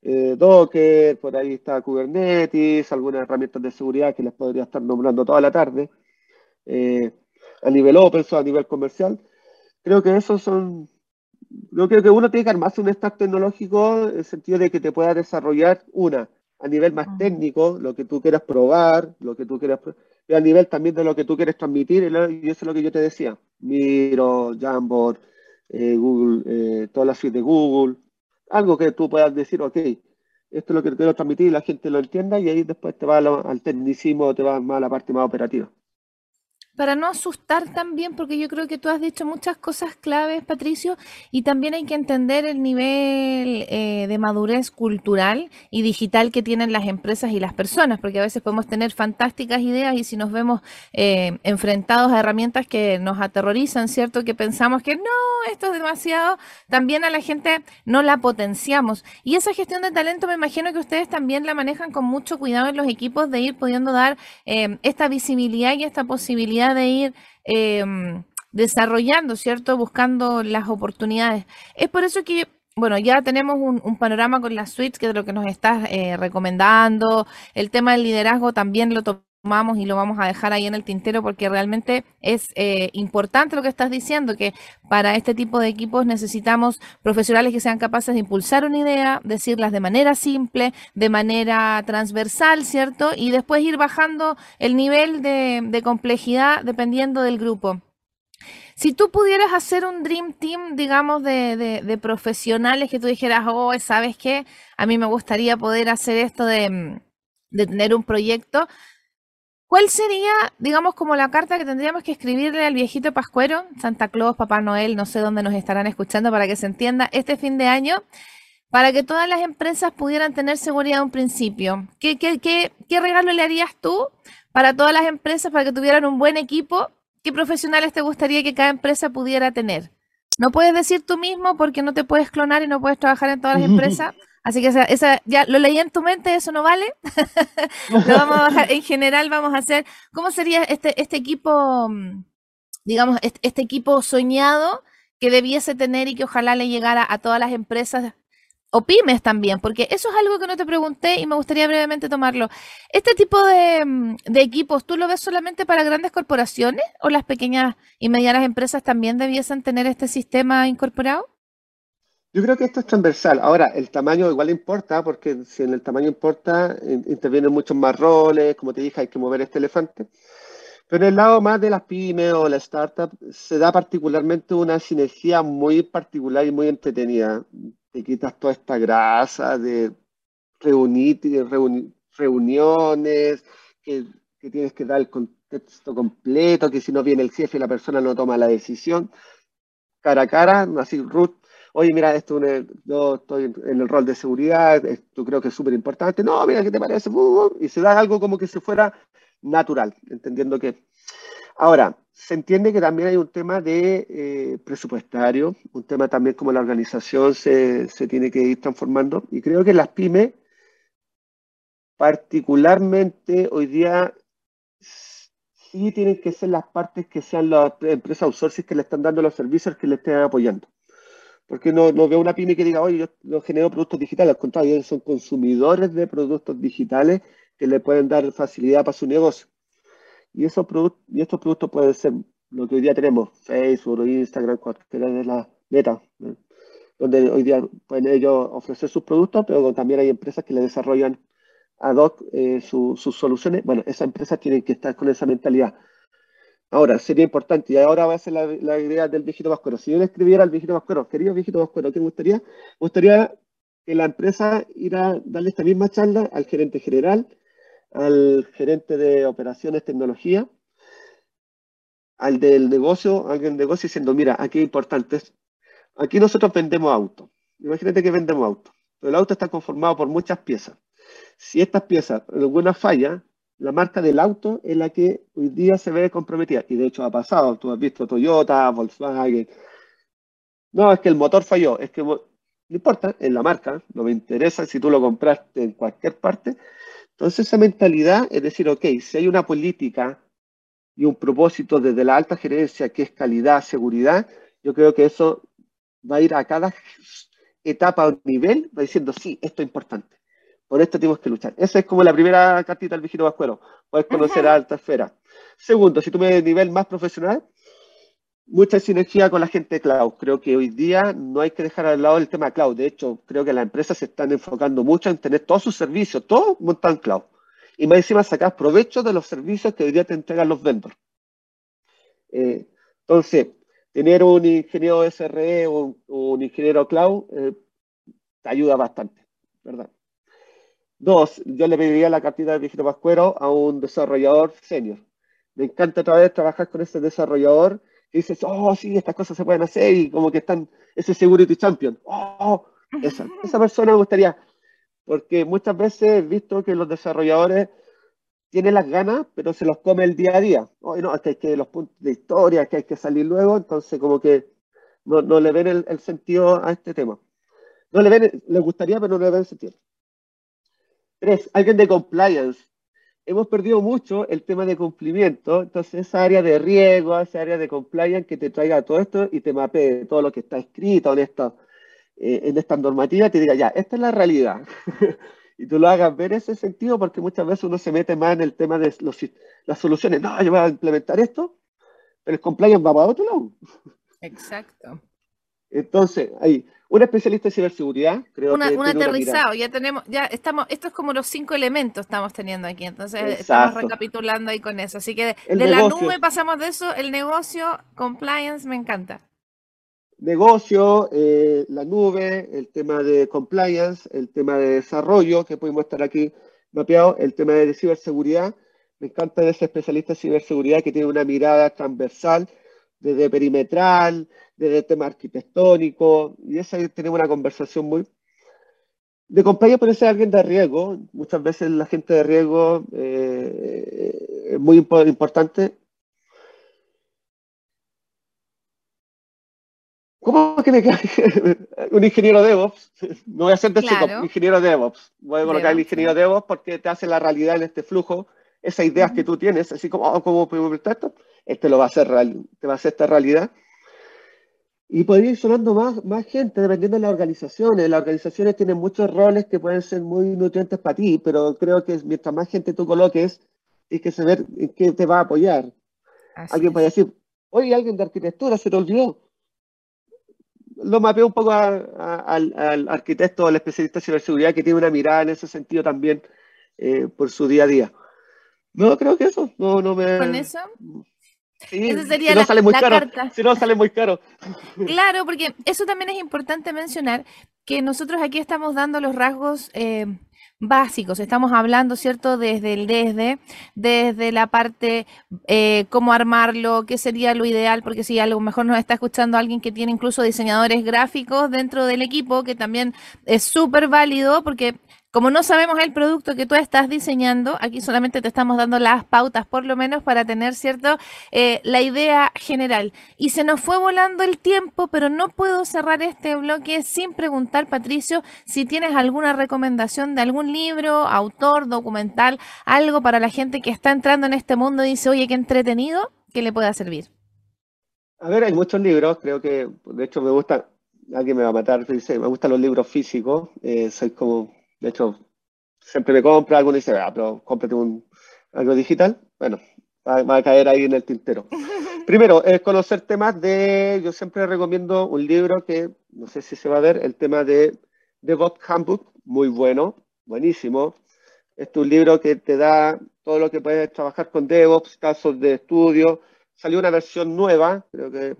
S3: eh, Docker, por ahí está Kubernetes, algunas herramientas de seguridad que les podría estar nombrando toda la tarde. Eh, a nivel open source, a nivel comercial. Creo que esos son yo creo que uno tiene que armarse un stack tecnológico en el sentido de que te pueda desarrollar una a nivel más técnico, lo que tú quieras probar, lo que tú quieras, y a nivel también de lo que tú quieres transmitir, y eso es lo que yo te decía, Miro, Jamboard, eh, Google, eh, todas las suites de Google, algo que tú puedas decir, ok, esto es lo que quiero transmitir y la gente lo entienda, y ahí después te va al tecnicismo, te va más a la parte más operativa
S1: para no asustar también, porque yo creo que tú has dicho muchas cosas claves, Patricio, y también hay que entender el nivel eh, de madurez cultural y digital que tienen las empresas y las personas, porque a veces podemos tener fantásticas ideas y si nos vemos eh, enfrentados a herramientas que nos aterrorizan, ¿cierto? Que pensamos que no, esto es demasiado, también a la gente no la potenciamos. Y esa gestión de talento me imagino que ustedes también la manejan con mucho cuidado en los equipos de ir pudiendo dar eh, esta visibilidad y esta posibilidad de ir em, desarrollando, ¿cierto? Buscando las oportunidades. Es por eso que bueno, ya tenemos un, panorama con las suites, que es lo que nos estás eh, recomendando. El tema del liderazgo también lo tomamos y lo vamos a dejar ahí en el tintero porque realmente es eh, importante lo que estás diciendo, que para este tipo de equipos necesitamos profesionales que sean capaces de impulsar una idea, decirlas de manera simple, de manera transversal, ¿cierto? Y después ir bajando el nivel de complejidad dependiendo del grupo. Si tú pudieras hacer un Dream Team, digamos, de, profesionales que tú dijeras, oh, ¿sabes qué? A mí me gustaría poder hacer esto de, tener un proyecto. ¿Cuál sería, digamos, como la carta que tendríamos que escribirle al viejito Pascuero, Santa Claus, Papá Noel, no sé dónde nos estarán escuchando para que se entienda, este fin de año, para que todas las empresas pudieran tener seguridad de un principio? ¿Qué, qué, qué, qué regalo le harías tú para todas las empresas para que tuvieran un buen equipo ¿Qué profesionales te gustaría que cada empresa pudiera tener? No puedes decir tú mismo porque no te puedes clonar y no puedes trabajar en todas las empresas. Así que esa, ya lo leí en tu mente, eso no vale. lo vamos a. En general vamos a hacer, ¿cómo sería este, este equipo, mm, digamos, este, este equipo soñado que debiese tener y que ojalá le llegara a todas las empresas o pymes también, porque eso es algo que no te pregunté y me gustaría brevemente tomarlo. ¿Este tipo mm, de, equipos tú lo ves solamente para grandes corporaciones o las pequeñas y medianas empresas también debiesen tener este sistema incorporado?
S3: Yo creo que esto es transversal. Ahora, el tamaño igual importa, porque si en el tamaño importa, intervienen muchos más roles, como te dije, hay que mover este elefante. Pero en el lado más de las pymes o la startup, se da particularmente una sinergia muy particular y muy entretenida te quitas toda esta grasa de reunir, reuniones, que, tienes que dar el contexto completo, que si no viene el jefe la persona no toma la decisión. Cara a cara, así, Ruth, oye, mira, esto yo estoy en el rol de seguridad, esto creo que es súper importante. No, mira, ¿qué te parece? Y se da algo como que si fuera natural, entendiendo que... Ahora, se entiende que también hay un tema de eh, presupuestario, un tema también como la organización se, tiene que ir transformando. Y creo que las pymes, particularmente hoy día, sí tienen que ser las partes que sean las empresas outsourcing que le están dando los servicios que le estén apoyando. Porque no, no veo una pyme que diga, oye, yo, yo genero productos digitales, al contrario, ellos son consumidores de productos digitales que le pueden dar facilidad para su negocio. Y, esos y estos productos pueden ser lo que hoy día tenemos, Facebook, Instagram, cualquiera de las metas, donde hoy día pueden ellos ofrecer sus productos, pero también hay empresas que le desarrollan ad hoc eh, sus soluciones. Bueno, esas empresas tienen que estar con esa mentalidad. Ahora, sería importante, y ahora va a ser la, idea del viejito vascuero. Si yo le escribiera al viejito vascuero, querido viejito vascuero, ¿qué gustaría? Me gustaría que la empresa ir a darle esta misma charla al gerente general, al gerente de operaciones tecnología, al del negocio, alguien del negocio diciendo, mira, aquí es importante, aquí nosotros vendemos autos. Imagínate que vendemos autos, el auto está conformado por muchas piezas. Si estas piezas, alguna falla, la marca del auto es la que hoy día se ve comprometida. Y de hecho ha pasado, tú has visto Toyota, Volkswagen. No, es que el motor falló, es que no importa, es la marca, no me interesa si tú lo compraste en cualquier parte, entonces esa mentalidad es decir, ok, si hay una política y un propósito desde la alta gerencia que es calidad, seguridad, yo creo que eso va a ir a cada etapa o nivel, va diciendo, sí, esto es importante. Por esto tenemos que luchar. Esa es como la primera cartita del vigilo vascuero. Puedes conocer a alta esfera. Segundo, si tú me nivel más profesional, mucha sinergia con la gente de cloud. Creo que hoy día no hay que dejar al lado el tema cloud. De hecho, creo que las empresas se están enfocando mucho en tener todos sus servicios, todo montado en cloud. Y más encima sacar provecho de los servicios que hoy día te entregan los vendors. Eh, entonces, tener un ingeniero SRE o un, ingeniero cloud eh, te ayuda bastante, ¿verdad? Dos, yo le pediría la cartita de viejito pascuero a un desarrollador senior. Me encanta otra vez trabajar con ese desarrollador y dices, oh, sí, estas cosas se pueden hacer y como que están ese security champion. Oh, esa, esa persona me gustaría, porque muchas veces he visto que los desarrolladores tienen las ganas, pero se los come el día a día. Oh, no, es que hay que los puntos de historia, que hay que salir luego, entonces como que no, no le ven el, el, sentido a este tema. No le ven, les gustaría, pero no le ven el sentido. Tres, alguien de compliance hemos perdido mucho el tema de cumplimiento, entonces esa área de riesgo, esa área de compliance que te traiga todo esto y te mapee todo lo que está escrito en, esto, eh, en esta normativa, te diga, ya, esta es la realidad. y tú lo hagas ver ese sentido porque muchas veces uno se mete más en el tema de las soluciones. No, yo voy a implementar esto, pero el compliance va para otro lado.
S1: Exacto.
S3: Entonces, ahí, un especialista en ciberseguridad, creo
S1: que. Un aterrizado, ya tenemos, ya estamos, esto es como los cinco elementos estamos teniendo aquí, entonces estamos recapitulando ahí con eso. Así que de, la nube pasamos de eso, el negocio, compliance, me encanta.
S3: Negocio, eh, la nube, el tema de compliance, el tema de desarrollo, que podemos estar aquí mapeado, el tema de ciberseguridad. Me encanta ese especialista en ciberseguridad que tiene una mirada transversal, desde perimetral, desde tema arquitectónico, y esa tenemos una conversación muy... De compañía puede ser alguien de riesgo, muchas veces la gente de riesgo eh, es muy importante. ¿Cómo que me cae un ingeniero DevOps? No voy a hacer de claro. ingeniero DevOps. Voy a colocar el ingeniero DevOps porque te hace la realidad en este flujo, esas ideas que tú tienes, así como, oh, ¿cómo puedo esto? Este lo va a hacer, te va a hacer esta realidad. Y podría ir sonando más, más gente dependiendo de las organizaciones. Las organizaciones tienen muchos roles que pueden ser muy nutrientes para ti, pero creo que mientras más gente tú coloques, hay que saber en qué te va a apoyar. alguien puede decir, oye, alguien de arquitectura se te olvidó. Lo mapeo un poco al, arquitecto o al especialista de ciberseguridad que tiene una mirada en ese sentido también eh, por su día a día. No, creo que eso. No, no me...
S1: ¿Con eso?
S3: Si no sale muy caro, Si no sale muy caro.
S1: Claro, porque eso también es importante mencionar, que nosotros aquí estamos dando los rasgos eh, básicos, estamos hablando, ¿cierto? Desde el desde, desde la parte eh, cómo armarlo, qué sería lo ideal, porque si a lo mejor nos está escuchando alguien que tiene incluso diseñadores gráficos dentro del equipo, que también es súper válido, porque como no sabemos el producto que tú estás diseñando, aquí solamente te estamos dando las pautas, por lo menos para tener, ¿cierto? Eh, la idea general. Y se nos fue volando el tiempo, pero no puedo cerrar este bloque sin preguntar, Patricio, si tienes alguna recomendación de algún libro, autor, documental, algo para la gente que está entrando en este mundo y dice, oye, qué entretenido, que le pueda servir.
S3: A ver, hay muchos libros, creo que, de hecho, me gusta, alguien me va a matar, dice, me gustan los libros físicos, eh, soy como de hecho, siempre me compra algo y dice, ah, pero cómprate un, algo digital. Bueno, va, a caer ahí en el tintero. Primero, es conocer temas de, yo siempre recomiendo un libro que, no sé si se va a ver, el tema de DevOps Handbook, muy bueno, buenísimo. Este es un libro que te da todo lo que puedes trabajar con DevOps, casos de estudio. Salió una versión nueva, creo que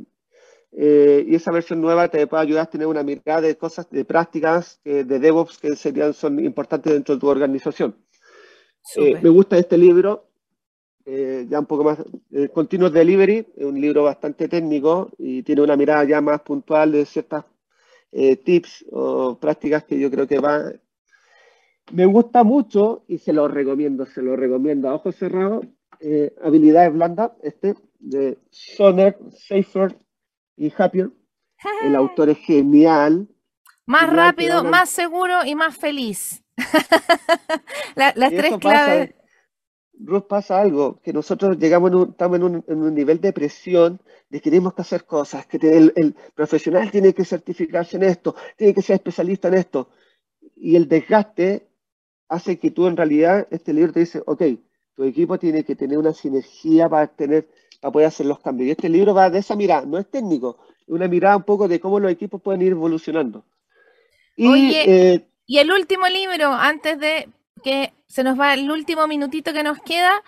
S3: eh, y esa versión nueva te puede ayudar a tener una mirada de cosas, de prácticas de DevOps que serían, son importantes dentro de tu organización. Eh, me gusta este libro, eh, ya un poco más, Continuous Delivery, es un libro bastante técnico y tiene una mirada ya más puntual de ciertas tips o prácticas que yo creo que va... Me gusta mucho y se lo recomiendo, se lo recomiendo a ojos cerrados, habilidades blandas, este de Soner Safer y Happier. El autor es genial.
S1: Más rápido, más seguro y más feliz. las tres claves.
S3: Ruth, pasa algo, que nosotros llegamos estamos en un, nivel de presión de que tenemos que hacer cosas, que el, profesional tiene que certificarse en esto, tiene que ser especialista en esto. Y el desgaste hace que tú en realidad, este libro te dice, ok, tu equipo tiene que tener una sinergia para tener para poder hacer los cambios. Y este libro va de esa mirada, no es técnico, una mirada un poco de cómo los equipos pueden ir evolucionando.
S1: Y, Oye, eh, y el último libro, antes de que se nos va el último minutito que nos queda,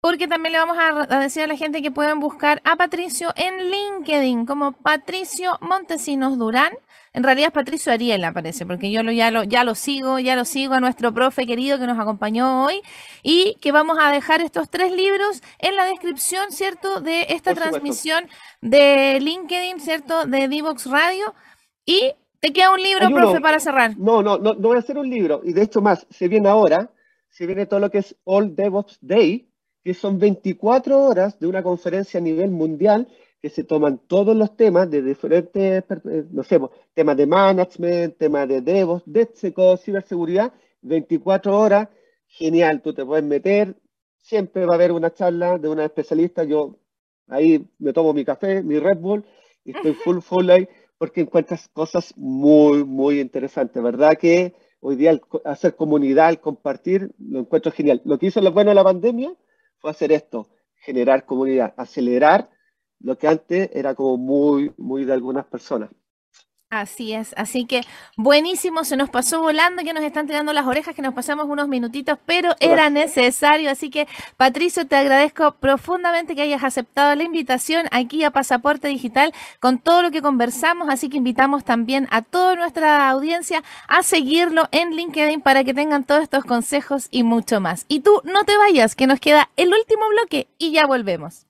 S1: porque también le vamos a, decir a la gente que pueden buscar a Patricio en LinkedIn como Patricio Montesinos Durán. En realidad es Patricio Ariel, aparece, porque yo lo, ya, lo, ya lo sigo, ya lo sigo a nuestro profe querido que nos acompañó hoy y que vamos a dejar estos tres libros en la descripción, ¿cierto?, de esta transmisión de LinkedIn, ¿cierto?, de Divox Radio. Y te queda un libro, profe, para cerrar.
S3: No, no, no, no voy a hacer un libro. Y de hecho más, se viene ahora, se viene todo lo que es All DevOps Day, que son 24 horas de una conferencia a nivel mundial que se toman todos los temas de diferentes, eh, no sé, temas de management, temas de DevOps, DevSecOps, ciberseguridad, 24 horas, genial, tú te puedes meter, siempre va a haber una charla de una especialista, yo ahí me tomo mi café, mi Red Bull, y estoy full, full ahí, porque encuentras cosas muy, muy interesantes, ¿verdad? Que hoy día hacer comunidad, el compartir, lo encuentro genial. Lo que hizo lo bueno de la pandemia fue hacer esto, generar comunidad, acelerar lo que antes era como muy, muy de algunas personas.
S1: Así es, así que buenísimo, se nos pasó volando, que nos están tirando las orejas, que nos pasamos unos minutitos, pero era necesario, así que Patricio, te agradezco profundamente que hayas aceptado la invitación aquí a Pasaporte Digital con todo lo que conversamos, así que invitamos también a toda nuestra audiencia a seguirlo en LinkedIn para que tengan todos estos consejos y mucho más. Y tú no te vayas, que nos queda el último bloque y ya volvemos.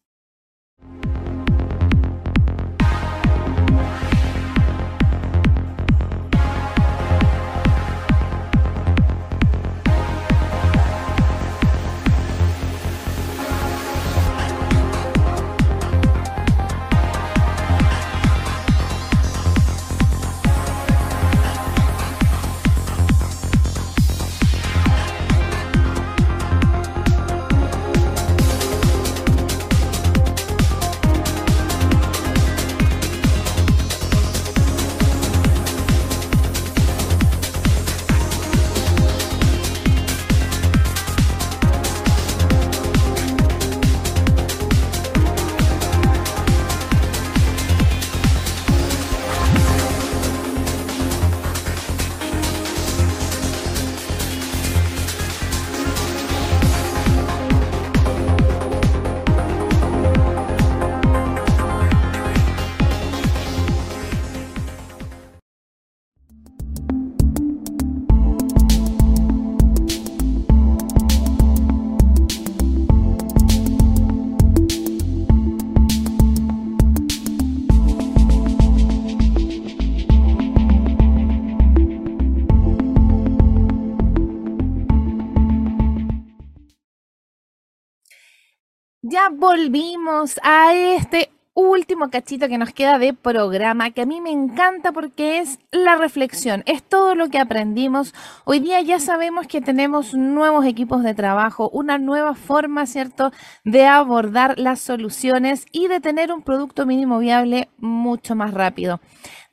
S1: Volvimos a este último cachito que nos queda de programa, que a mí me encanta porque es la reflexión, es todo lo que aprendimos. Hoy día ya sabemos que tenemos nuevos equipos de trabajo, una nueva forma, ¿cierto?, de abordar las soluciones y de tener un producto mínimo viable mucho más rápido.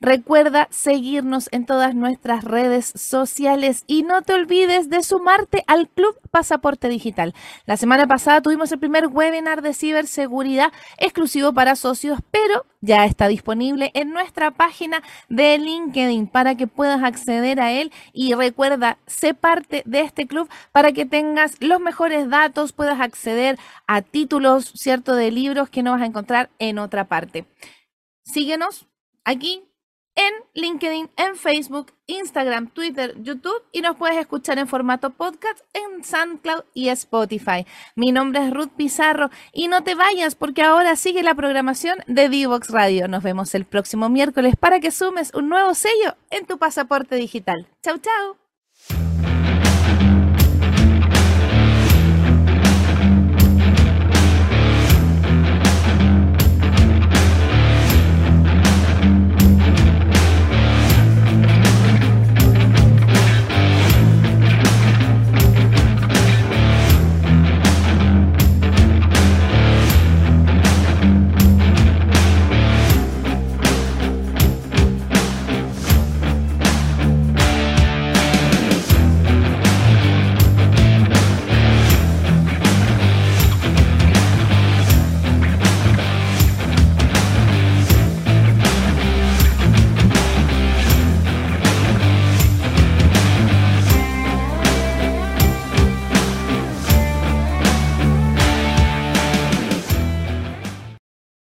S1: Recuerda seguirnos en todas nuestras redes sociales y no te olvides de sumarte al Club Pasaporte Digital. La semana pasada tuvimos el primer webinar de ciberseguridad exclusivo para socios, pero ya está disponible en nuestra página de LinkedIn para que puedas acceder a él y recuerda, sé parte de este club para que tengas los mejores datos, puedas acceder a títulos, cierto, de libros que no vas a encontrar en otra parte. Síguenos aquí en LinkedIn, en Facebook, Instagram, Twitter, YouTube y nos puedes escuchar en formato podcast en SoundCloud y Spotify. Mi nombre es Ruth Pizarro y no te vayas porque ahora sigue la programación de Divox Radio. Nos vemos el próximo miércoles para que sumes un nuevo sello en tu pasaporte digital. Chau, chau.